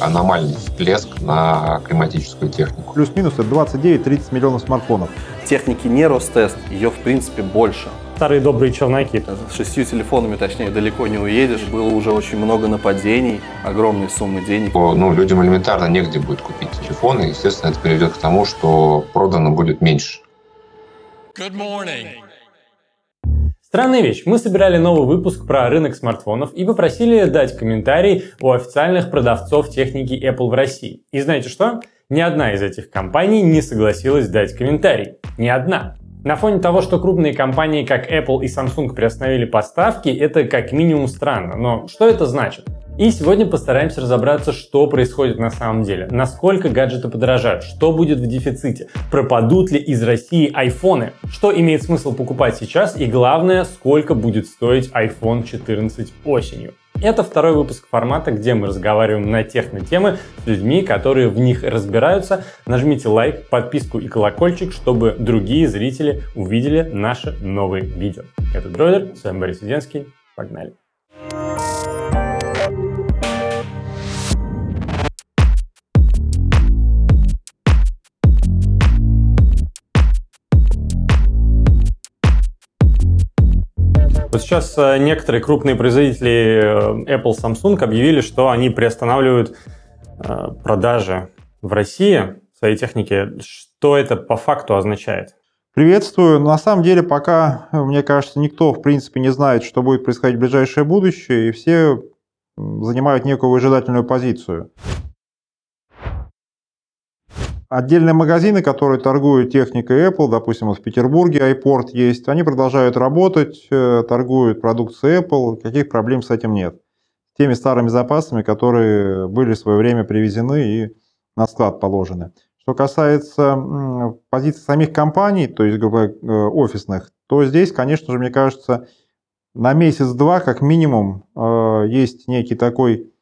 аномальный всплеск на климатическую технику. Плюс-минус это 29-30 миллионов смартфонов. Техники не Ростест, ее в принципе больше. Старые добрые челноки. С шестью телефонами, точнее, далеко не уедешь. Было уже очень много нападений, огромные суммы денег. Ну, людям элементарно негде будет купить телефоны. Естественно, это приведет к тому, что продано будет меньше. Good morning. Странная вещь. Мы собирали новый выпуск про рынок смартфонов и попросили дать комментарий у официальных продавцов техники Apple в России. И знаете что? Ни одна из этих компаний не согласилась дать комментарий. Ни одна. На фоне того, что крупные компании, как Apple и Samsung приостановили поставки, это как минимум странно. Но что это значит? И сегодня постараемся разобраться, что происходит на самом деле, насколько гаджеты подорожают, что будет в дефиците, пропадут ли из России айфоны, что имеет смысл покупать сейчас и главное, сколько будет стоить iPhone 14 осенью. Это второй выпуск формата, где мы разговариваем на техно-темы с людьми, которые в них разбираются. Нажмите лайк, подписку и колокольчик, чтобы другие зрители увидели наши новые видео. Это Дройдер, с вами Борис Веденский. Погнали! Сейчас э, некоторые крупные производители э, Apple, Samsung объявили, что они приостанавливают э, продажи в России своей техники. Что это по факту означает? Приветствую. На самом деле пока, мне кажется, никто в принципе не знает, что будет происходить в ближайшее будущее, и все занимают некую выжидательную позицию. Отдельные магазины, которые торгуют техникой Apple, допустим, вот в Петербурге iPort есть, они продолжают работать, э, торгуют продукцией Apple, каких проблем с этим нет. Теми старыми запасами, которые были в свое время привезены и на склад положены. Что касается позиций самих компаний, то есть э, офисных, то здесь, конечно же, мне кажется, на месяц-два как минимум э, есть некий такой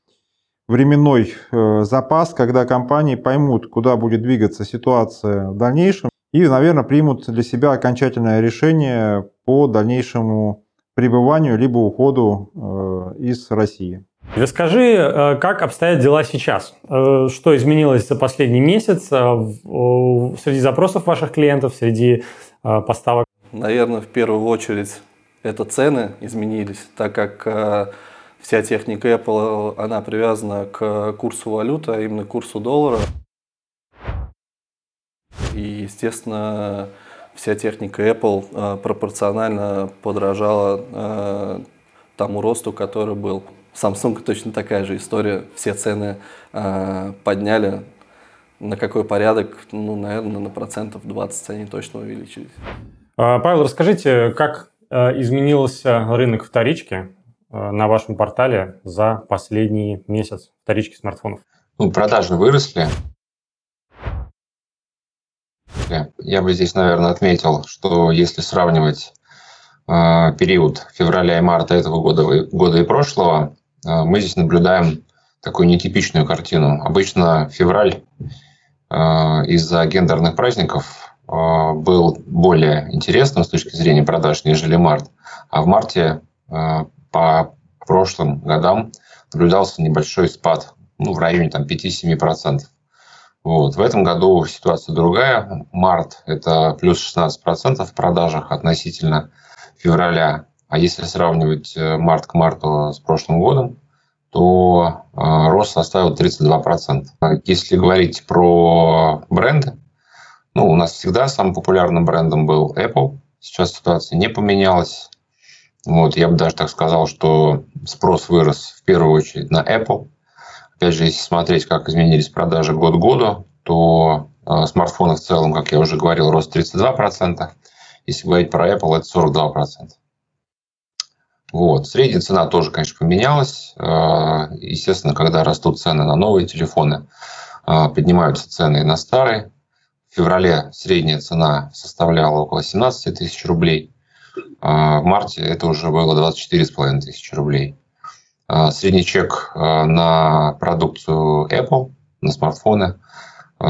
временной э, запас, когда компании поймут, куда будет двигаться ситуация в дальнейшем, и, наверное, примут для себя окончательное решение по дальнейшему пребыванию либо уходу э, из России. Расскажи, э, как обстоят дела сейчас? Что изменилось за последний месяц среди запросов ваших клиентов, среди поставок? Наверное, в первую очередь это цены изменились, так как вся техника Apple, она привязана к курсу валюты, а именно к курсу доллара. И, естественно, вся техника Apple э, пропорционально подражала э, тому росту, который был. Samsung точно такая же история. Все цены э, подняли. На какой порядок? Ну, наверное, на процентов 20 они точно увеличились. А, Павел, расскажите, как изменился рынок вторички на вашем портале за последний месяц вторички смартфонов? Ну, продажи выросли. Я бы здесь, наверное, отметил, что если сравнивать э, период февраля и марта этого года, года и прошлого, э, мы здесь наблюдаем такую нетипичную картину. Обычно февраль э, из-за гендерных праздников э, был более интересным с точки зрения продаж, нежели март. А в марте э, по прошлым годам наблюдался небольшой спад, ну, в районе там, 5-7%. Вот. В этом году ситуация другая. Март – это плюс 16% в продажах относительно февраля. А если сравнивать э, март к марту с прошлым годом, то э, рост составил 32%. Если говорить про бренды, ну, у нас всегда самым популярным брендом был Apple. Сейчас ситуация не поменялась. Вот, я бы даже так сказал, что спрос вырос в первую очередь на Apple. Опять же, если смотреть, как изменились продажи год к году, то э, смартфоны в целом, как я уже говорил, рост 32%. Если говорить про Apple, это 42%. Вот. Средняя цена тоже, конечно, поменялась. Э, естественно, когда растут цены на новые телефоны, э, поднимаются цены и на старые. В феврале средняя цена составляла около 17 тысяч рублей – в марте это уже было 24,5 тысячи рублей. А, средний чек а, на продукцию Apple, на смартфоны,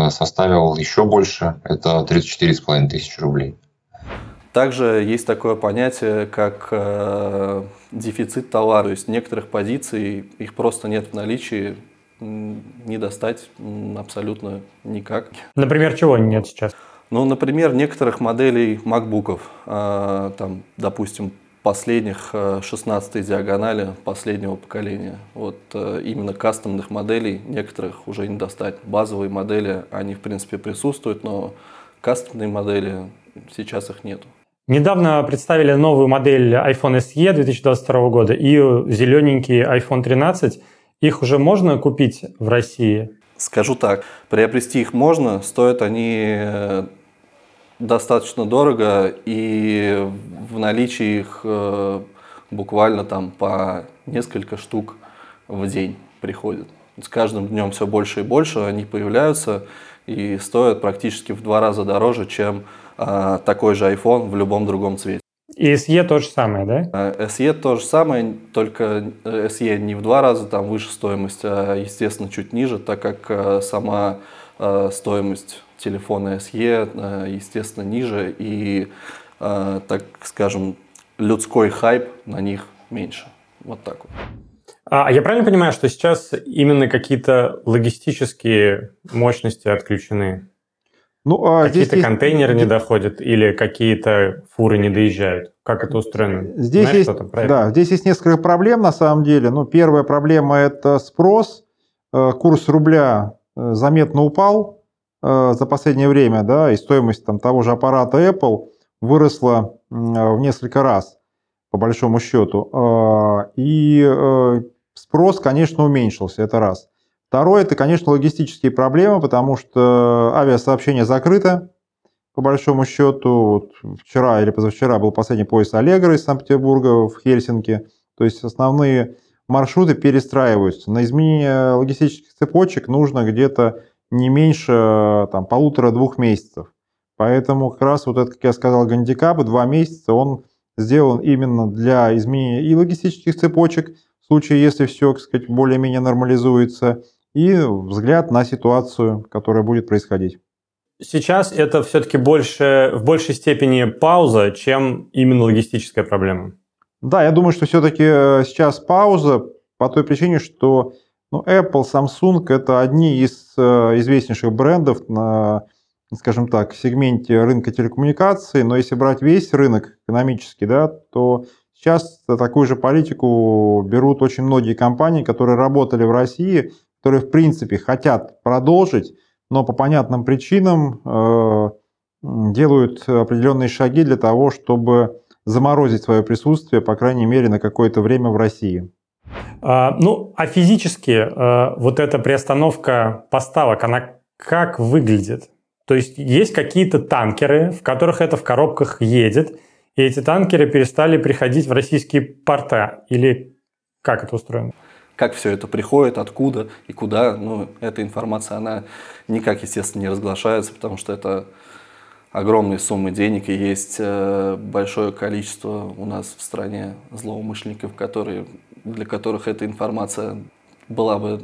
составил еще больше, это 34,5 тысячи рублей. Также есть такое понятие, как э, дефицит товара. То есть некоторых позиций их просто нет в наличии, не достать абсолютно никак. Например, чего нет сейчас? Ну, например, некоторых моделей MacBook'ов, а, там, допустим, последних 16 диагонали последнего поколения. Вот э, именно кастомных моделей некоторых уже не достать. Базовые модели, они в принципе присутствуют, но кастомные модели сейчас их нету. Недавно представили новую модель iPhone SE 2022 года и зелененький iPhone 13. Их уже можно купить в России? Скажу так, приобрести их можно, стоят они э, достаточно дорого, и в наличии их э, буквально там по несколько штук в день приходит. С каждым днем все больше и больше они появляются и стоят практически в два раза дороже, чем э, такой же iPhone в любом другом цвете. И SE то же самое, да? Э, SE то же самое, только SE не в два раза там выше стоимость, а, естественно, чуть ниже, так как сама стоимость телефоны SE, э, естественно, ниже, и, э, так скажем, людской хайп на них меньше. Вот так вот. А я правильно понимаю, что сейчас именно какие-то логистические мощности отключены? Ну, а какие-то есть... контейнеры не доходят или какие-то фуры не доезжают? Как это устроено? Здесь Знаешь, есть, да, здесь есть несколько проблем на самом деле. Ну, первая проблема – это спрос. Э, курс рубля заметно упал Э, за последнее время, да, и стоимость там, того же аппарата Apple выросла в несколько раз, по большому счету. Э, и э, спрос, конечно, уменьшился, это раз. Второе, это, конечно, логистические проблемы, потому что авиасообщение закрыто, по большому счету. Вот вчера или позавчера был последний поезд Аллегра из Санкт-Петербурга в Хельсинки. То есть основные маршруты перестраиваются. На изменение логистических цепочек нужно где-то не меньше там, полутора-двух месяцев. Поэтому как раз вот это, как я сказал, гандикап, два месяца, он сделан именно для изменения и логистических цепочек, в случае, если все, так сказать, более-менее нормализуется, и взгляд на ситуацию, которая будет происходить. Сейчас это все-таки больше, в большей степени пауза, чем именно логистическая проблема. Да, я думаю, что все-таки э, сейчас пауза по той причине, что ну, Apple, Samsung – это одни из э, известнейших брендов на, скажем так, сегменте рынка телекоммуникаций, но если брать весь рынок экономический, да, то сейчас такую же политику берут очень многие компании, которые работали в России, которые, в принципе, хотят продолжить, но по понятным причинам э, делают определенные шаги для того, чтобы заморозить свое присутствие, по крайней мере, на какое-то время в России. А, ну, а физически а, вот эта приостановка поставок, она как выглядит? То есть есть какие-то танкеры, в которых это в коробках едет, и эти танкеры перестали приходить в российские порта? Или как это устроено? Как все это приходит, откуда и куда, ну, эта информация, она никак, естественно, не разглашается, потому что это огромные суммы денег, и есть э, большое количество у нас в стране злоумышленников, которые для которых эта информация была бы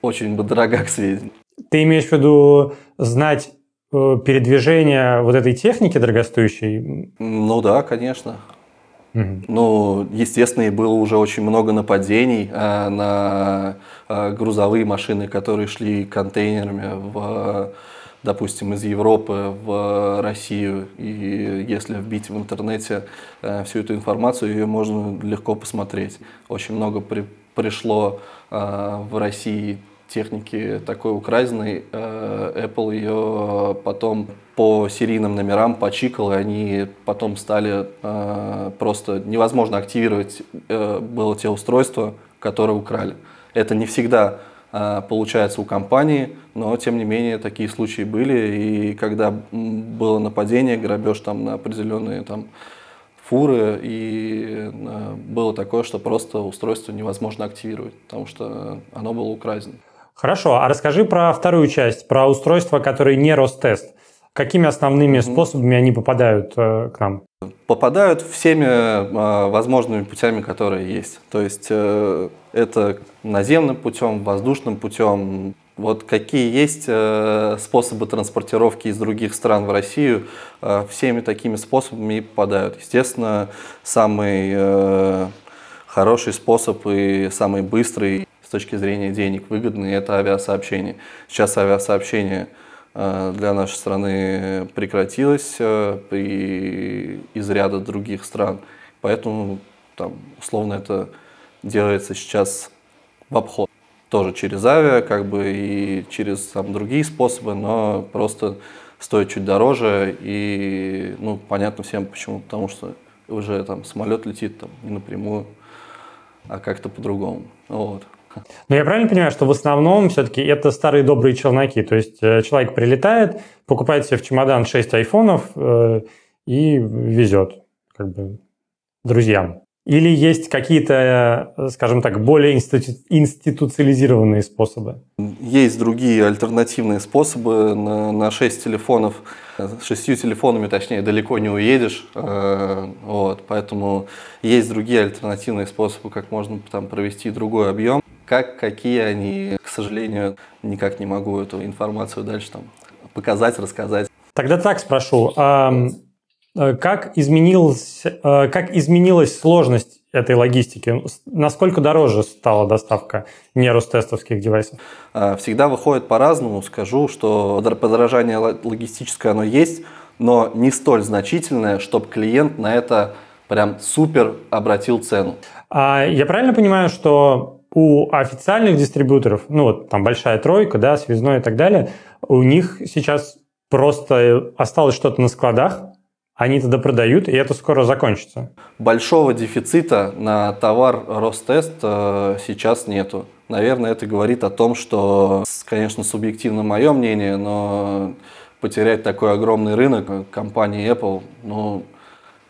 очень бы дорога к сведению. Ты имеешь в виду знать э, передвижение вот этой техники дорогостоящей? Ну да, конечно. Ну, естественно, было уже очень много нападений а, на а, грузовые машины, которые шли контейнерами в допустим, из Европы в Россию, и если вбить в интернете э, всю эту информацию, ее можно легко посмотреть. Очень много при, пришло э, в России техники такой украденной, э, Apple ее потом по серийным номерам почикал, и они потом стали просто невозможно активировать было те устройства, которые украли. Это не всегда а, получается у компании, но тем не менее такие случаи были, и когда было нападение, грабеж там на определенные там фуры, и а, было такое, что просто устройство невозможно активировать, потому что оно было украдено. Хорошо, а расскажи про вторую часть, про устройства, которые не Ростест. Какими основными способами они попадают э, к нам? Попадают всеми э, возможными путями, которые есть. То есть э, это наземным путем, воздушным путем. Вот какие есть э, способы транспортировки из других стран в Россию, э, всеми такими способами и попадают. Естественно, самый э, хороший способ и самый быстрый точки зрения денег выгодный, это авиасообщение. Сейчас авиасообщение для нашей страны прекратилось э, при, из ряда других стран, поэтому там, условно это делается сейчас в обход. Тоже через авиа, как бы и через там, другие способы, но просто стоит чуть дороже. И ну, понятно всем почему. Потому что уже там самолет летит там, не напрямую, а как-то по-другому. Вот. Но я правильно понимаю, что в основном все-таки это старые добрые челноки? То есть э, человек прилетает, покупает себе в чемодан 6 айфонов э, и везет как бы друзьям. Или есть какие-то, скажем так, более институ- институциализированные способы? Есть другие альтернативные способы. На, на 6 телефонов, с 6 телефонами, точнее, далеко не уедешь. Э, вот, поэтому есть другие альтернативные способы, как можно там провести другой объем. Как, какие они, к сожалению, никак не могу эту информацию дальше там показать, рассказать. Тогда так спрошу. Э, как, изменилась, э, как изменилась сложность этой логистики? Насколько дороже стала доставка неростестовских девайсов? Э, всегда выходит по-разному. Скажу, что подорожание логистическое оно есть, но не столь значительное, чтобы клиент на это прям супер обратил цену. А я правильно понимаю, что у официальных дистрибьюторов, ну вот там большая тройка, да, связной и так далее, у них сейчас просто осталось что-то на складах, они тогда продают, и это скоро закончится. Большого дефицита на товар Ростест э, сейчас нету. Наверное, это говорит о том, что, конечно, субъективно мое мнение, но потерять такой огромный рынок компании Apple, ну,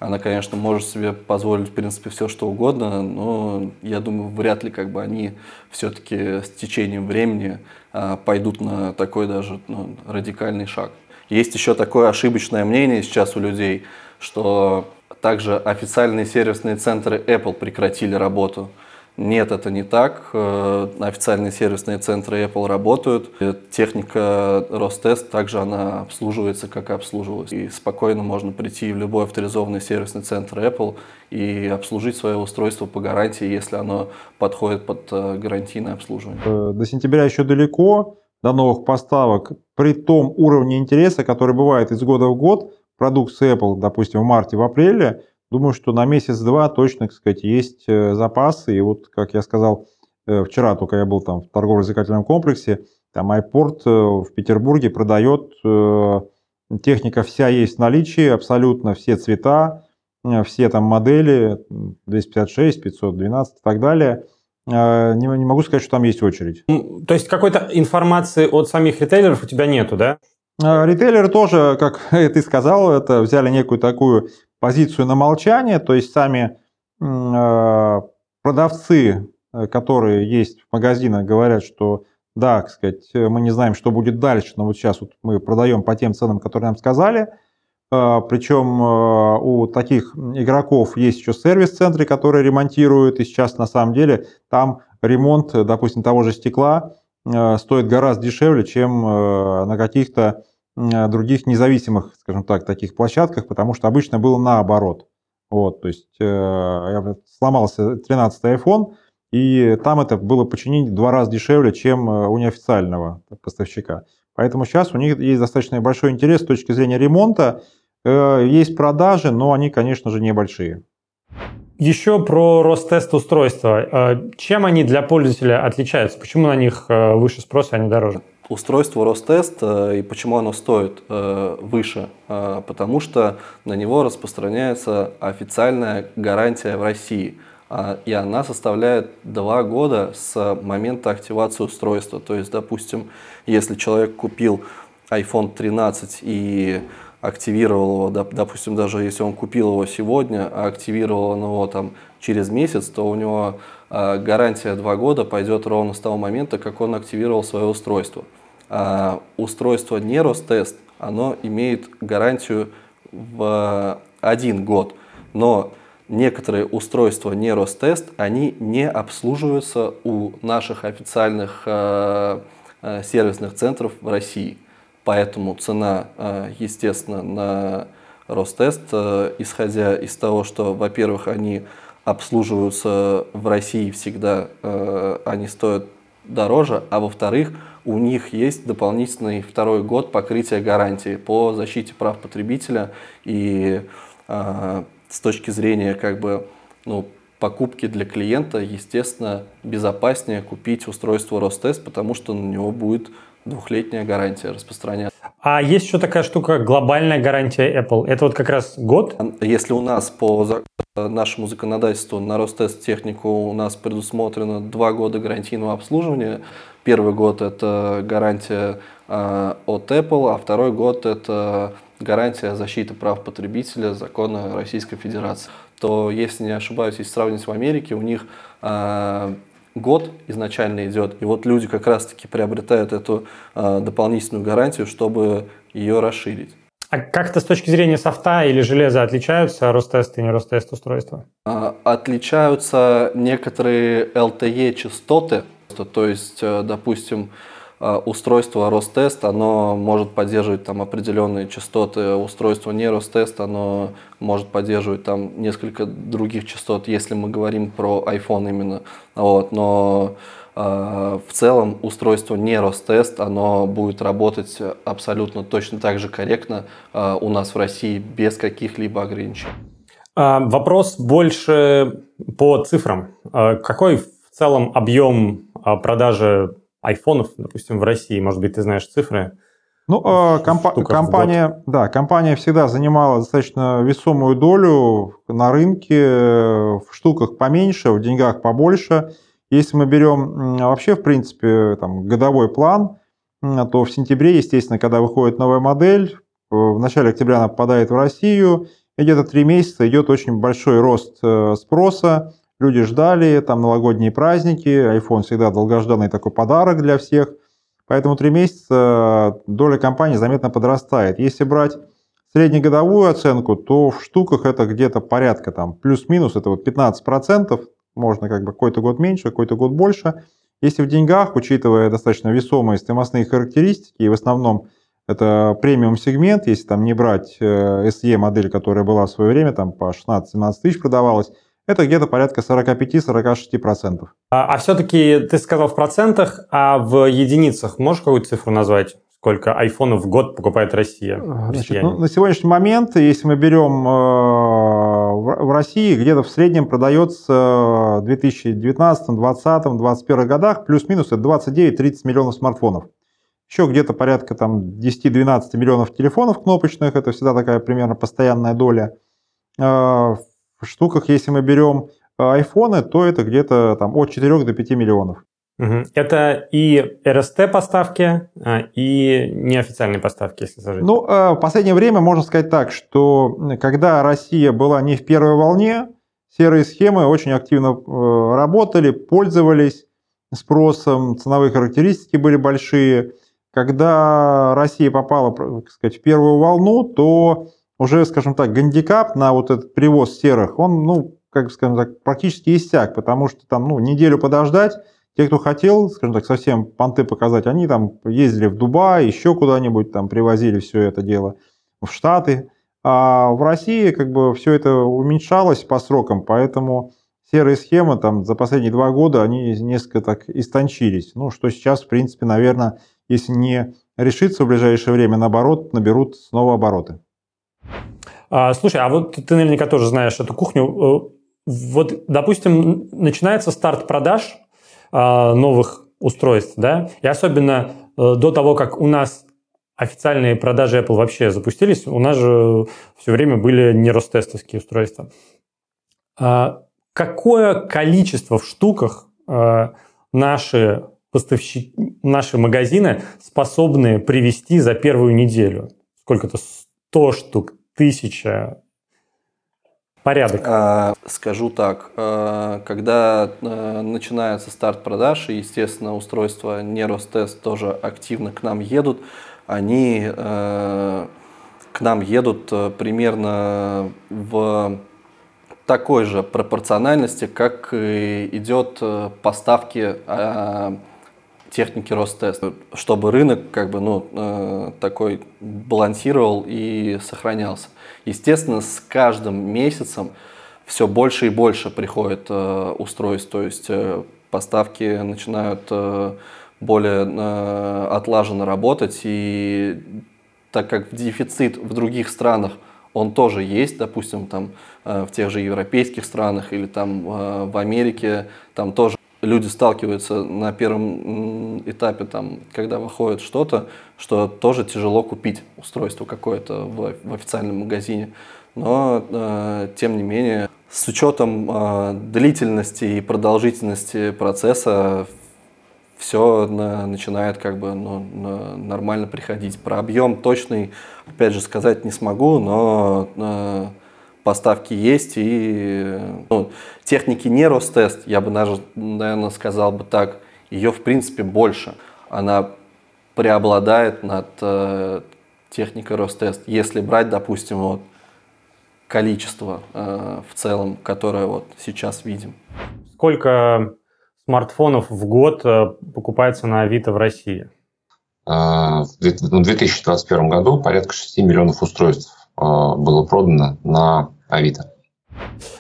она, конечно, может себе позволить, в принципе, все, что угодно, но я думаю, вряд ли как бы они все-таки с течением времени а, пойдут на такой даже ну, радикальный шаг. Есть еще такое ошибочное мнение сейчас у людей, что также официальные сервисные центры Apple прекратили работу. Нет, это не так. Э, официальные сервисные центры Apple работают. Техника Ростест также она обслуживается, как и обслуживалась. И спокойно можно прийти в любой авторизованный сервисный центр Apple и обслужить свое устройство по гарантии, если оно подходит под э, гарантийное обслуживание. Э, до сентября еще далеко до новых поставок при том уровне интереса, который бывает из года в год, продукции Apple, допустим, в марте, в апреле, думаю, что на месяц-два точно, так сказать, есть э, запасы. И вот, как я сказал э, вчера, только я был там в торгово-развлекательном комплексе, там iPort э, в Петербурге продает, техника вся есть в наличии, абсолютно все цвета, все там модели, 256, 512 и так далее – не, не могу сказать, что там есть очередь. То есть какой-то информации от самих ритейлеров у тебя нету, да? Ритейлеры тоже, как ты сказал, это взяли некую такую позицию на молчание, то есть сами а, продавцы, которые есть в магазинах, говорят, что да, так сказать, мы не знаем, что будет дальше, но вот сейчас вот мы продаем по тем ценам, которые нам сказали – а, Причем у таких игроков есть еще сервис-центры, которые ремонтируют. И сейчас на самом деле там ремонт, допустим, того же стекла стоит гораздо дешевле, чем на каких-то других независимых, скажем так, таких площадках, потому что обычно было наоборот. Вот, то есть я сломался 13 iPhone, и там это было починить в два раза дешевле, чем у неофициального поставщика. Поэтому сейчас у них есть достаточно большой интерес с точки зрения ремонта, Э, есть продажи, но они, конечно же, небольшие. Еще про Ростест устройства. Э, чем они для пользователя отличаются? Почему на них э, выше спрос, а не дороже? Устройство Ростест и почему оно стоит выше? Потому что на него распространяется официальная гарантия в России. И она составляет два года с момента активации устройства. То есть, допустим, если человек купил iPhone 13 и активировал его, допустим, даже если он купил его сегодня, а активировал он его там через месяц, то у него а, гарантия 2 года пойдет ровно с того момента, как он активировал свое устройство. А устройство Ростест, оно имеет гарантию в один год, но некоторые устройства Ростест, они не обслуживаются у наших официальных э, сервисных центров в России. Поэтому цена, естественно, на Ростест, исходя из того, что, во-первых, они обслуживаются в России всегда, они стоят дороже, а во-вторых, у них есть дополнительный второй год покрытия гарантии по защите прав потребителя и э, с точки зрения как бы ну, покупки для клиента, естественно, безопаснее купить устройство Ростест, потому что на него будет двухлетняя гарантия распространяться. А есть еще такая штука, глобальная гарантия Apple. Это вот как раз год? Если у нас по нашему законодательству на Ростест технику у нас предусмотрено два года гарантийного обслуживания, первый год это гарантия э, от Apple, а второй год это гарантия защиты прав потребителя закона Российской Федерации, то, если не ошибаюсь, если сравнить в Америке, у них э, год изначально идет, и вот люди как раз-таки приобретают эту э, дополнительную гарантию, чтобы ее расширить. А как-то с точки зрения софта или железа отличаются Ростест и не Ростест устройства? Отличаются некоторые LTE частоты, то есть, э, допустим, а, устройство Ростест, оно может поддерживать там определенные частоты, устройство не Ростест, оно может поддерживать там несколько других частот, если мы говорим про iPhone именно. Вот, но э, в целом устройство не Ростест, оно будет работать абсолютно точно так же корректно э, у нас в России без каких-либо ограничений. А, вопрос больше по цифрам. Какой в целом объем продажи айфонов, допустим, в России? Может быть, ты знаешь цифры? Ну, э, компа- компания, да, компания всегда занимала достаточно весомую долю на рынке, э, в штуках поменьше, в деньгах побольше. Если мы берем вообще, в принципе, там, годовой план, то в сентябре, естественно, когда выходит новая модель, в начале октября она попадает в Россию, и где-то три месяца идет очень большой рост э, спроса, Люди ждали, там новогодние праздники, iPhone всегда долгожданный такой подарок для всех. Поэтому три месяца доля компании заметно подрастает. Если брать среднегодовую оценку, то в штуках это где-то порядка там плюс-минус, это вот 15%, можно как бы какой-то год меньше, какой-то год больше. Если в деньгах, учитывая достаточно весомые стоимостные характеристики, и в основном это премиум сегмент, если там не брать э, SE модель, которая была в свое время там по 16-17 тысяч продавалась, это где-то порядка 45-46%. А, а все-таки ты сказал в процентах, а в единицах можешь какую-то цифру назвать? Сколько айфонов в год покупает Россия? Значит, ну, на сегодняшний момент, если мы берем э, в России, где-то в среднем продается в 2019, 2020, 2021 годах плюс-минус это 29-30 миллионов смартфонов. Еще где-то порядка там 10-12 миллионов телефонов кнопочных, это всегда такая примерно постоянная доля. Э, штуках, если мы берем э, айфоны, то это где-то там от 4 до 5 миллионов. Это и РСТ поставки, а, и неофициальные поставки, если сложить. Ну, э, в последнее время можно сказать так, что когда Россия была не в первой волне, серые схемы очень активно э, работали, пользовались спросом, ценовые характеристики были большие. Когда Россия попала, так сказать, в первую волну, то уже, скажем так, гандикап на вот этот привоз серых, он, ну, как скажем так, практически иссяк, потому что там, ну, неделю подождать, те, кто хотел, скажем так, совсем понты показать, они там ездили в Дубай, еще куда-нибудь там привозили все это дело в Штаты. А в России как бы все это уменьшалось по срокам, поэтому серые схемы там за последние два года, они несколько так истончились. Ну, что сейчас, в принципе, наверное, если не решится в ближайшее время, наоборот, наберут снова обороты. А, слушай, а вот ты наверняка тоже знаешь эту кухню. Э, вот, допустим, начинается старт продаж а, новых устройств, да, и особенно э, до того, как у нас официальные продажи Apple вообще запустились, у нас же все время были не ростестовские устройства. А, какое количество в штуках э, наши поставщики, наши магазины способны привести за первую неделю? Сколько-то 100 штук, тысяча. Порядок. А, скажу так, а, когда а, начинается старт продаж, и, естественно, устройства не Ростест тоже активно к нам едут, они к нам едут примерно в такой же пропорциональности, как идет поставки техники Ростест, чтобы рынок как бы, ну, э, такой балансировал и сохранялся. Естественно, с каждым месяцем все больше и больше приходит э, устройств, то есть э, поставки начинают более отлаженно работать, и так как дефицит в других странах, он тоже есть, допустим, там в тех же европейских странах или там в Америке, там тоже люди сталкиваются на первом этапе, там, когда выходит что-то, что тоже тяжело купить устройство какое-то в, в официальном магазине. Но, э, тем не менее, с учетом э, длительности и продолжительности процесса все на, начинает как бы ну, на, нормально приходить. Про объем точный, опять же, сказать не смогу, но э, поставки есть, и ну, техники не Ростест, я бы даже, наверное, сказал бы так, ее в принципе больше. Она преобладает над э, техникой Ростест. Если брать, допустим, вот, количество э, в целом, которое вот сейчас видим. Сколько смартфонов в год э, покупается на Авито в России? А, в 2021 году порядка 6 миллионов устройств было продано на Авито.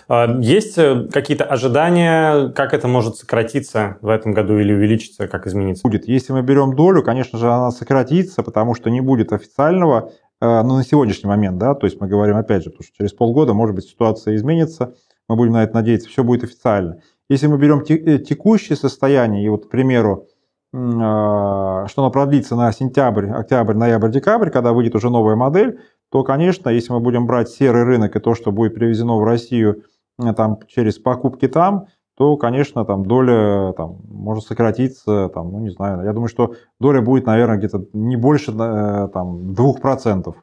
А, есть э, какие-то ожидания, как это может сократиться в этом году или увеличиться, как измениться? Будет. Если мы берем долю, конечно же, она сократится, потому что не будет официального, э, ну, на сегодняшний момент, да, то есть мы говорим, опять же, потому что через полгода, может быть, ситуация изменится, мы будем на это надеяться, все будет официально. Если мы берем э, текущее состояние, и вот, к примеру, что оно продлится на сентябрь, октябрь, ноябрь, декабрь, когда выйдет уже новая модель, то, конечно, если мы будем брать серый рынок и то, что будет привезено в Россию э, там, через покупки там, то, конечно, там доля там, может сократиться, там, ну, не знаю, я думаю, что доля будет, наверное, где-то не больше э, там, 2%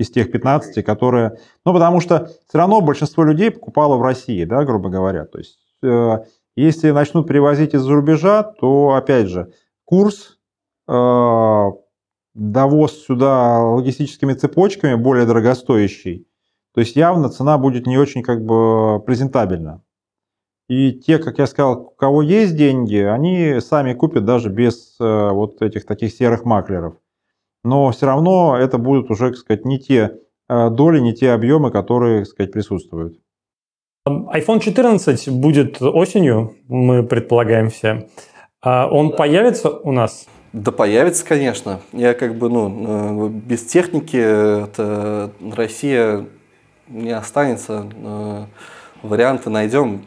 из тех 15, которые... Ну, потому что все равно большинство людей покупало в России, да, грубо говоря. То есть, э, если начнут привозить из-за рубежа, то, опять же, курс довоз сюда логистическими цепочками более дорогостоящий, то есть явно цена будет не очень как бы презентабельна. И те, как я сказал, у кого есть деньги, они сами купят даже без э, вот этих таких серых маклеров. Но все равно это будут уже, так сказать, не те э, доли, не те объемы, которые, так сказать, присутствуют. iPhone 14 будет осенью, мы предполагаем все. А он появится у нас? Да появится, конечно. Я как бы, ну, э, без техники это Россия не останется. Э, варианты найдем,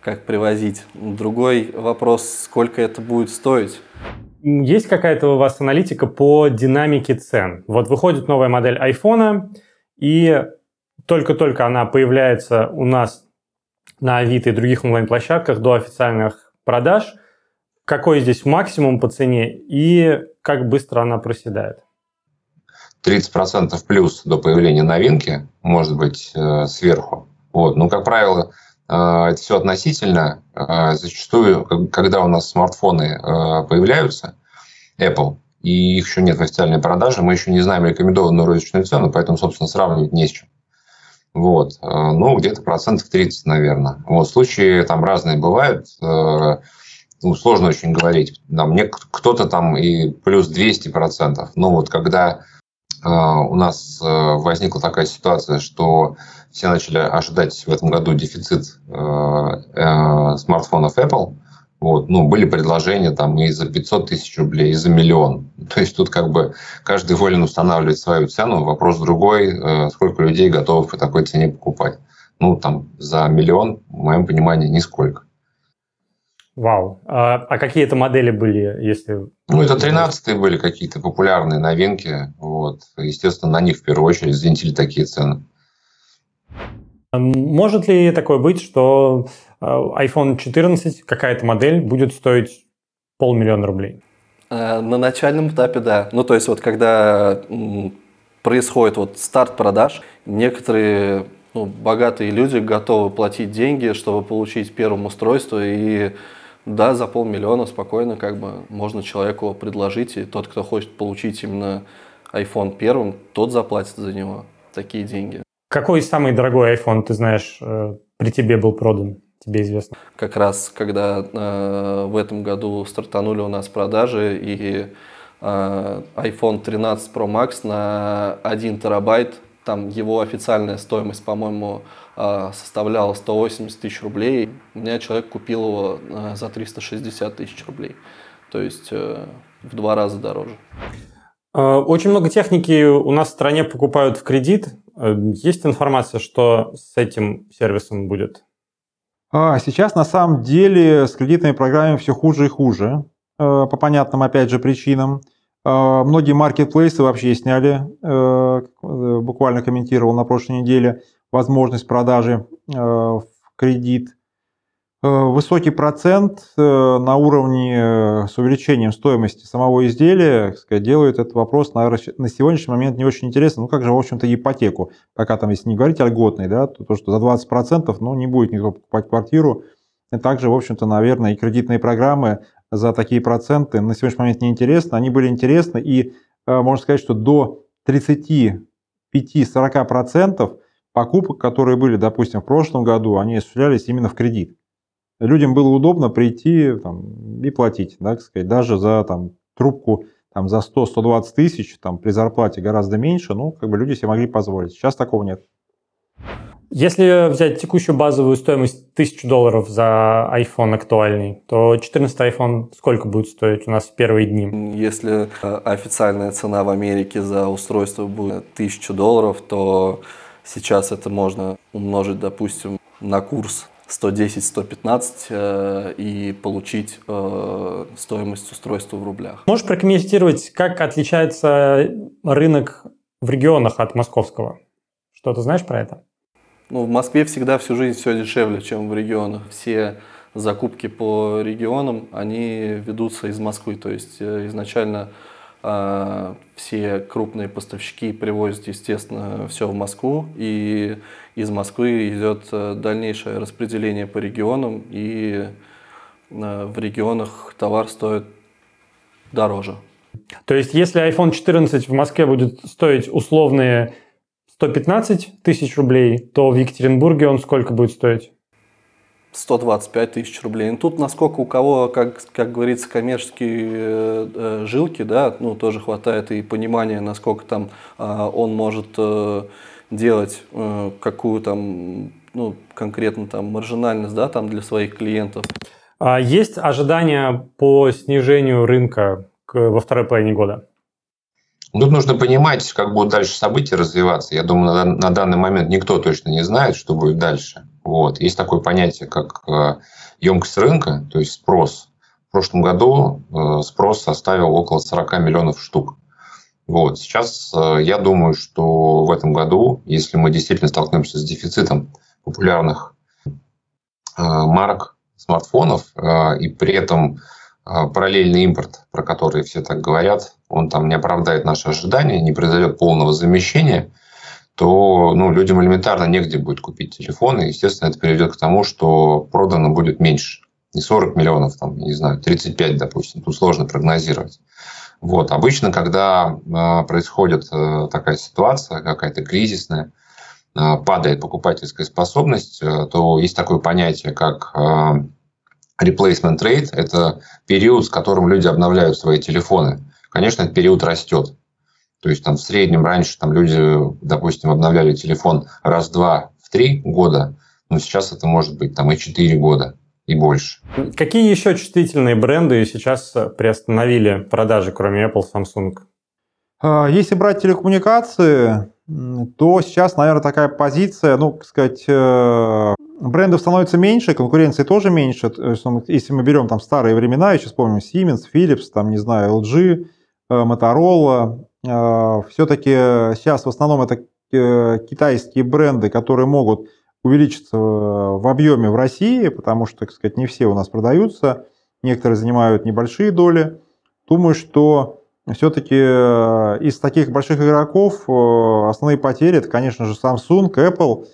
как привозить. Другой вопрос, сколько это будет стоить. Есть какая-то у вас аналитика по динамике цен? Вот выходит новая модель айфона, и только-только она появляется у нас на Авито и других онлайн-площадках до официальных продаж – какой здесь максимум по цене и как быстро она проседает? 30% плюс до появления новинки, может быть, э, сверху. Вот. Но, как правило, э, это все относительно. Э, зачастую, когда у нас смартфоны появляются, Apple, и их еще нет в официальной продаже, мы еще не знаем рекомендованную розничную цену, поэтому, собственно, сравнивать не с чем. Вот. Ну, где-то процентов 30, наверное. Вот. Случаи там разные бывают ну, сложно очень говорить. Да, мне кто-то там и плюс 200%. Но вот когда э, у нас э, возникла такая ситуация, что все начали ожидать в этом году дефицит э, э, смартфонов Apple, вот, ну, были предложения там и за 500 тысяч рублей, и за миллион. То есть тут как бы каждый волен устанавливать свою цену. Вопрос другой, э, сколько людей готовы по такой цене покупать. Ну, там за миллион, в моем понимании, нисколько. Вау. А, а какие это модели были, если... Ну, это 13-е были какие-то популярные новинки. Вот. Естественно, на них в первую очередь взвинтили такие цены. Может ли такое быть, что а, iPhone 14, какая-то модель, будет стоить полмиллиона рублей? Э, на начальном этапе, да. Ну, то есть, вот когда происходит вот старт продаж, некоторые ну, богатые люди готовы платить деньги, чтобы получить первым устройство и да, за полмиллиона спокойно как бы можно человеку предложить, и тот, кто хочет получить именно iPhone первым, тот заплатит за него такие деньги. Какой самый дорогой iPhone, ты знаешь, э, при тебе был продан? Тебе известно. Как раз, когда э, в этом году стартанули у нас продажи, и э, iPhone 13 Pro Max на 1 терабайт там его официальная стоимость, по-моему, а, составляла 180 тысяч рублей. У меня человек купил его а, за 360 тысяч рублей. То есть э, в два раза дороже. Очень много техники у нас в стране покупают в кредит. Есть информация, что с этим сервисом будет? Сейчас на самом деле с кредитными программами все хуже и хуже, по понятным, опять же, причинам. А, многие маркетплейсы вообще сняли, э, э, буквально комментировал на прошлой неделе, возможность продажи э, в кредит. Высокий процент на уровне с увеличением стоимости самого изделия сказать, делает этот вопрос на, на сегодняшний момент не очень интересным. Ну, как же, в общем-то, ипотеку. Пока там, если не говорить о льготной, да, то, то что за 20% ну, не будет никто покупать квартиру. И также, в общем-то, наверное, и кредитные программы за такие проценты на сегодняшний момент не интересны. Они были интересны, и э, можно сказать, что до 35-40% покупок, которые были, допустим, в прошлом году, они осуществлялись именно в кредит. Людям было удобно прийти там, и платить, да, так сказать, даже за там, трубку там, за 100-120 тысяч, там, при зарплате гораздо меньше, ну, как бы люди себе могли позволить. Сейчас такого нет. Если взять текущую базовую стоимость 1000 долларов за iPhone актуальный, то 14 iPhone сколько будет стоить у нас в первые дни? Если э, официальная цена в Америке за устройство будет 1000 долларов, то сейчас это можно умножить, допустим, на курс 110-115 э, и получить э, стоимость устройства в рублях. Можешь прокомментировать, как отличается рынок в регионах от московского? Что ты знаешь про это? Ну, в Москве всегда всю жизнь все дешевле, чем в регионах. Все закупки по регионам, они ведутся из Москвы. То есть э, изначально все крупные поставщики привозят, естественно, все в Москву, и из Москвы идет э, дальнейшее распределение по регионам, и э, в регионах товар стоит дороже. То есть, если iPhone 14 в Москве будет стоить условные 115 тысяч рублей, то в Екатеринбурге он сколько будет стоить? 125 тысяч рублей. Ну, тут насколько у кого, как, как говорится, коммерческие э, э, жилки, да, ну, тоже хватает и понимания, насколько там э, он может э, делать э, какую там, ну, конкретно там маржинальность, да, там для своих клиентов. А есть ожидания по снижению рынка к, во второй половине года? Тут нужно понимать, как будут дальше события развиваться. Я думаю, на, на данный момент никто точно не знает, что будет дальше. Вот. Есть такое понятие, как э, емкость рынка, то есть спрос. В прошлом году э, спрос составил около 40 миллионов штук. Вот. Сейчас э, я думаю, что в этом году, если мы действительно столкнемся с дефицитом популярных марок смартфонов, и при этом параллельный импорт, про который все так говорят, он там не оправдает наши ожидания, не произойдет полного замещения, то ну, людям элементарно негде будет купить телефон, и, естественно, это приведет к тому, что продано будет меньше. Не 40 миллионов, там, не знаю, 35, допустим. Тут сложно прогнозировать. Вот. Обычно, когда э, происходит э, такая ситуация, какая-то кризисная, э, падает покупательская способность, э, то есть такое понятие, как э, replacement rate. Это период, с которым люди обновляют свои телефоны конечно, этот период растет. То есть там в среднем раньше там люди, допустим, обновляли телефон раз-два в три года, но сейчас это может быть там и четыре года и больше. Какие еще чувствительные бренды сейчас приостановили продажи, кроме Apple, Samsung? А, если брать телекоммуникации, то сейчас, наверное, такая позиция, ну, так сказать, э, брендов становится меньше, конкуренции тоже меньше. Если мы берем там старые времена, еще вспомним Siemens, Philips, там, не знаю, LG, Э, Motorola. Э, Все-таки сейчас в основном это э, китайские бренды, которые могут увеличиться в объеме в России, потому что, так сказать, не все у нас продаются, некоторые занимают небольшие доли. Думаю, что все-таки из таких больших игроков основные потери это, конечно же, Samsung, Apple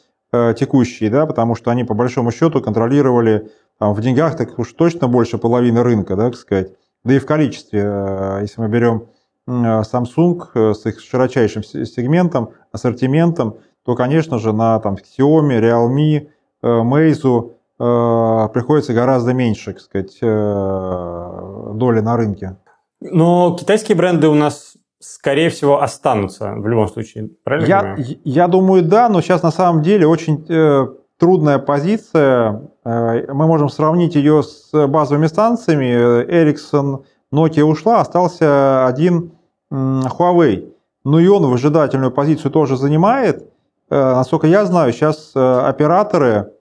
текущие, да, потому что они по большому счету контролировали там, в деньгах так уж точно больше половины рынка, да, так сказать. Да и в количестве, э, если мы берем э, Samsung э, с их широчайшим сегментом, ассортиментом, то, конечно же, на там, Xiaomi, Realme, Meizu приходится гораздо меньше, так сказать, доли на рынке. Но китайские бренды у нас скорее всего, останутся в любом случае. Правильно я, я думаю, да, но сейчас на самом деле очень э, трудная позиция. Э, мы можем сравнить ее с базовыми станциями. Ericsson, Nokia ушла, остался один э, Huawei. Но и он выжидательную позицию тоже занимает. Э, насколько я знаю, сейчас э, операторы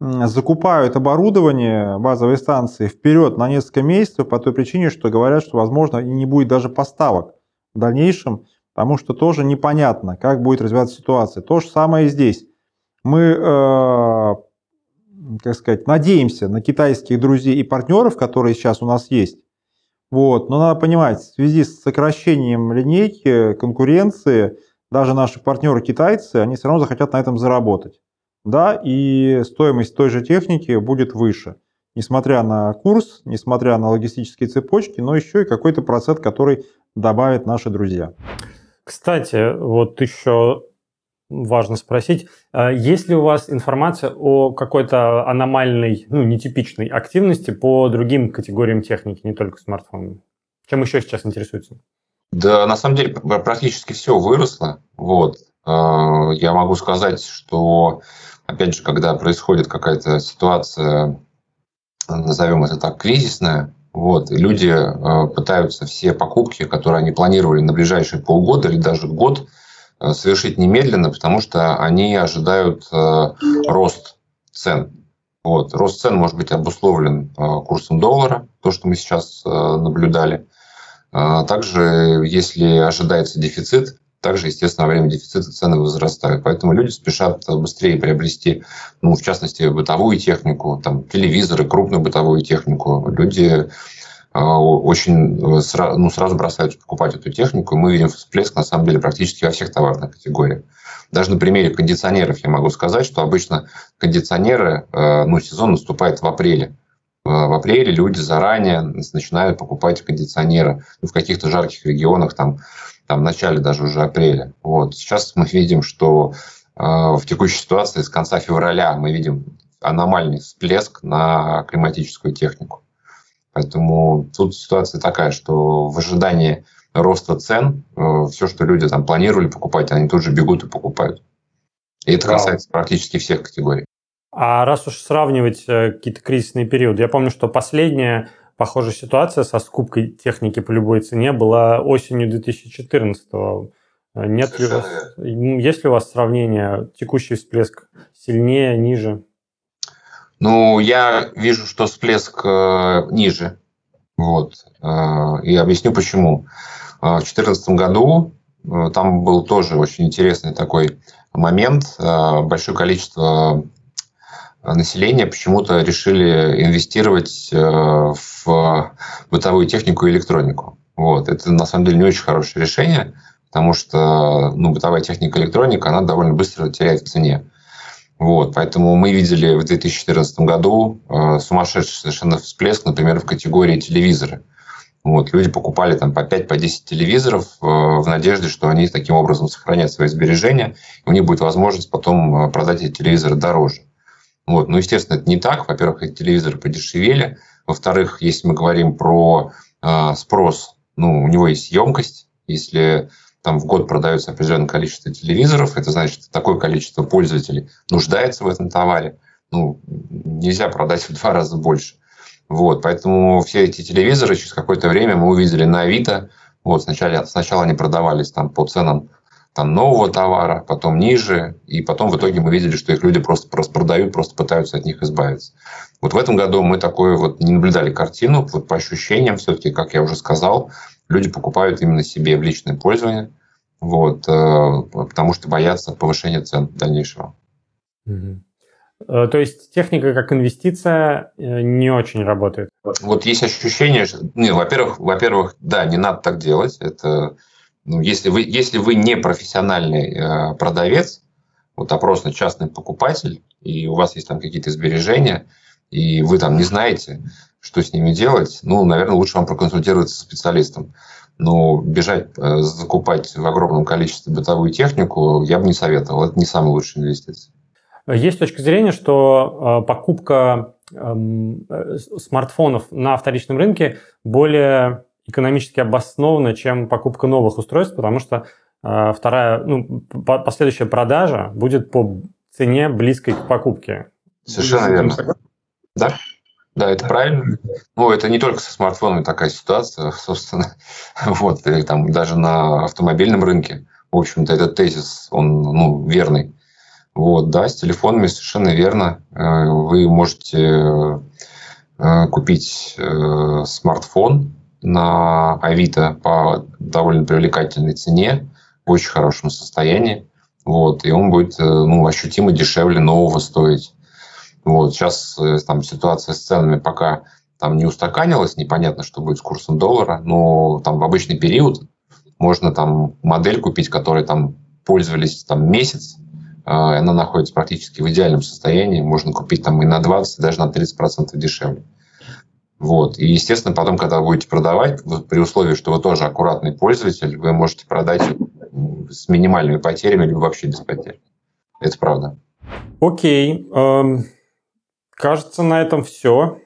закупают оборудование базовой станции вперед на несколько месяцев по той причине, что говорят, что, возможно, и не будет даже поставок в дальнейшем, потому что тоже непонятно, как будет развиваться ситуация. То же самое и здесь. Мы, э, как сказать, надеемся на китайских друзей и партнеров, которые сейчас у нас есть. Вот. Но надо понимать, в связи с сокращением линейки, конкуренции, даже наши партнеры китайцы, они все равно захотят на этом заработать да, и стоимость той же техники будет выше, несмотря на курс, несмотря на логистические цепочки, но еще и какой-то процент, который добавят наши друзья. Кстати, вот еще важно спросить, а есть ли у вас информация о какой-то аномальной, ну, нетипичной активности по другим категориям техники, не только смартфонам? Чем еще сейчас интересуется? Да, на самом деле практически все выросло. Вот. А, я могу сказать, что опять же, когда происходит какая-то ситуация, назовем это так, кризисная, вот, люди э, пытаются все покупки, которые они планировали на ближайшие полгода или даже год, совершить немедленно, потому что они ожидают э, рост цен. Вот. Рост цен может быть обусловлен курсом доллара, то, что мы сейчас наблюдали. Также, если ожидается дефицит, также, естественно, во время дефицита цены возрастают. Поэтому люди спешат быстрее приобрести, ну, в частности, бытовую технику, там, телевизоры, крупную бытовую технику. Люди очень э, ну, сразу бросаются покупать эту технику. И мы видим всплеск, на самом деле, практически во всех товарных категориях. Даже на примере кондиционеров я могу сказать, что обычно кондиционеры, э, ну, сезон наступает в апреле. Э, в апреле люди заранее начинают покупать кондиционеры. Ну, в каких-то жарких регионах там там, в начале даже уже апреля. Вот. Сейчас мы видим, что в текущей ситуации с конца февраля мы видим аномальный всплеск на климатическую технику. Поэтому тут ситуация такая, что в ожидании роста цен э, все, что люди там планировали покупать, они тут же бегут и покупают. И это касается практически всех категорий. А раз уж сравнивать э, какие-то кризисные периоды, я помню, что последняя Похожая ситуация со скупкой техники по любой цене была осенью 2014 -го. Нет ли у вас, есть ли у вас сравнение, текущий всплеск сильнее, ниже? Ну, я вижу, что всплеск э, ниже. Вот. Э, и объясню почему. Э, в 2014 году там был тоже очень интересный такой момент. Большое количество населения почему-то решили инвестировать в бытовую технику и электронику. Вот. Это на самом деле не очень хорошее решение, потому что ну, бытовая техника и электроника, она довольно быстро теряет в цене. Вот, поэтому мы видели в 2014 году э, сумасшедший совершенно всплеск, например, в категории телевизоры. Вот, люди покупали там по 5 по 10 телевизоров э, в надежде, что они таким образом сохранят свои сбережения, и у них будет возможность потом э, продать эти телевизоры дороже. Вот. Ну, естественно, это не так. Во-первых, эти телевизоры подешевели. Во-вторых, если мы говорим про э, спрос, ну, у него есть емкость. Если там в год продается определенное количество телевизоров, это значит, такое количество пользователей нуждается в этом товаре. Ну, нельзя продать в два раза больше. Вот, поэтому все эти телевизоры через какое-то время мы увидели на Авито. Вот, сначала, сначала они продавались там по ценам там, нового товара, потом ниже, и потом в итоге мы видели, что их люди просто, просто продают, просто пытаются от них избавиться. Вот в этом году мы такое вот не наблюдали картину, вот по ощущениям все-таки, как я уже сказал, люди покупают именно себе в личное пользование, вот, э, потому что боятся повышения цен дальнейшего. Угу. То есть техника как инвестиция э, не очень работает? Вот есть ощущение, что, ну, во-первых, во-первых, да, не надо так делать, это ну, если, вы, если вы не профессиональный э, продавец, вот опросный частный покупатель, и у вас есть там какие-то сбережения, и вы там не знаете, что с ними делать, ну, наверное, лучше вам проконсультироваться с специалистом. Но бежать, э, закупать в огромном количестве бытовую технику я бы не советовал. Это не самая лучшая инвестиция. Есть точка зрения, что э, покупка эм, э, смартфонов на вторичном рынке более экономически обоснованно, чем покупка новых устройств, потому что э, вторая, ну, по последующая продажа будет по цене близкой к покупке. Совершенно верно. Да, да, это правильно. Ну, это не только со смартфонами такая ситуация, собственно. Вот, и там даже на автомобильном рынке, в общем-то, этот тезис, он, ну, верный. Вот, да, с телефонами совершенно верно. Э, вы можете э, купить э, смартфон на Авито по довольно привлекательной цене, в очень хорошем состоянии. Вот, и он будет ну, ощутимо дешевле нового стоить. Вот, сейчас там ситуация с ценами пока там не устаканилась, непонятно, что будет с курсом доллара, но там в обычный период можно там модель купить, которой там пользовались там месяц, а, она находится практически в идеальном состоянии, можно купить там и на 20, даже на 30% дешевле. Вот. И, естественно, потом, когда будете продавать, при условии, что вы тоже аккуратный пользователь, вы можете продать с минимальными потерями, либо вообще без потерь. Это правда. Окей. Эм, кажется, на этом все.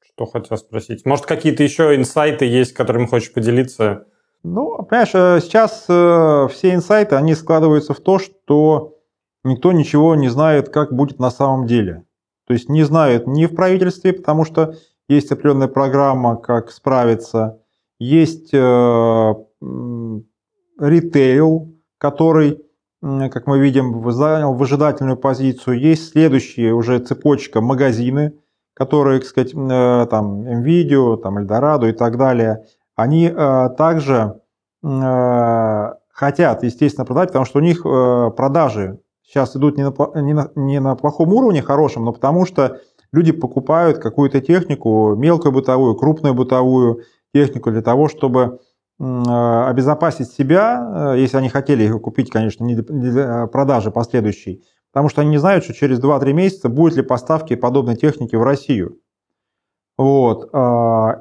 Что хотел спросить. Может, какие-то еще инсайты есть, которыми хочешь поделиться? Ну, понимаешь, э, сейчас э, все инсайты, они складываются в то, что никто ничего не знает, как будет на самом деле. То есть не знают ни в правительстве, потому что есть определенная программа, как справиться. Есть э, ритейл, который, как мы видим, занял выжидательную позицию. Есть следующие уже цепочка магазины, которые, так сказать, там, NVIDIA, там, Eldorado и так далее – они э, также э, хотят, естественно, продать, потому что у них э, продажи сейчас идут не, на, не на плохом уровне, хорошем, но потому что люди покупают какую-то технику, мелкую бытовую, крупную бытовую технику для того, чтобы обезопасить себя, если они хотели их купить, конечно, не для продажи последующей, потому что они не знают, что через 2-3 месяца будет ли поставки подобной техники в Россию. Вот.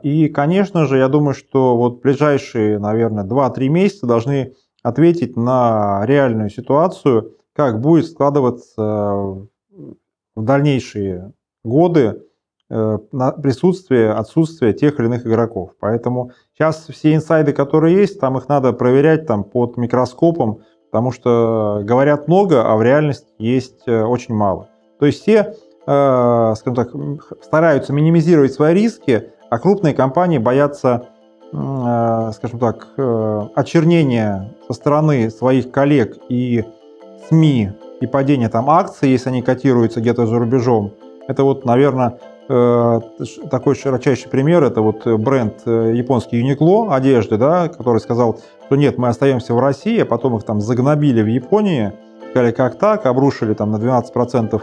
И, конечно же, я думаю, что вот ближайшие, наверное, 2-3 месяца должны ответить на реальную ситуацию, как будет складываться в дальнейшие годы э, присутствие, отсутствие тех или иных игроков. Поэтому сейчас все инсайды, которые есть, там их надо проверять там, под микроскопом, потому что говорят много, а в реальности есть э, очень мало. То есть все Э, скажем так, стараются минимизировать свои риски, а крупные компании боятся, э, скажем так, э, очернения со стороны своих коллег и СМИ и падения там акций, если они котируются где-то за рубежом. Это вот, наверное, такой широчайший пример, это вот бренд японский Uniqlo одежды, да, который сказал, что нет, мы остаемся в России, а потом их там загнобили в Японии, сказали, как так, обрушили там на 12%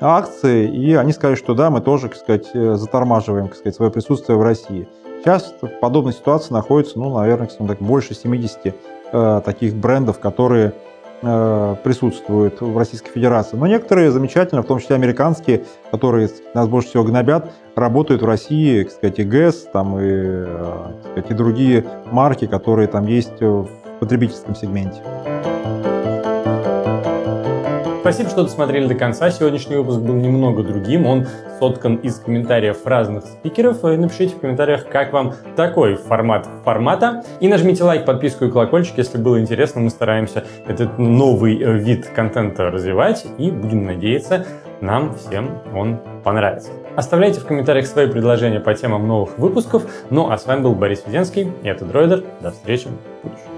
акции, и они сказали, что да, мы тоже, так сказать, э, затормаживаем, так сказать, свое присутствие в России. Сейчас в подобной ситуации находится, ну, наверное, так, больше 70 э, таких брендов, которые э, присутствуют в Российской Федерации. Но некоторые замечательно, в том числе американские, которые нас больше всего гнобят, работают в России, так сказать, и ГЭС, там, и, э, так сказать, и другие марки, которые там есть в потребительском сегменте. Спасибо, что досмотрели до конца. Сегодняшний выпуск был немного другим. Он соткан из комментариев разных спикеров. Напишите в комментариях, как вам такой формат формата. И нажмите лайк, подписку и колокольчик, если было интересно. Мы стараемся этот новый э, вид контента развивать. И будем надеяться, нам всем он понравится. Оставляйте в комментариях свои предложения по темам новых выпусков. Ну а с вами был Борис Веденский, и это Дроидер. До встречи в будущем.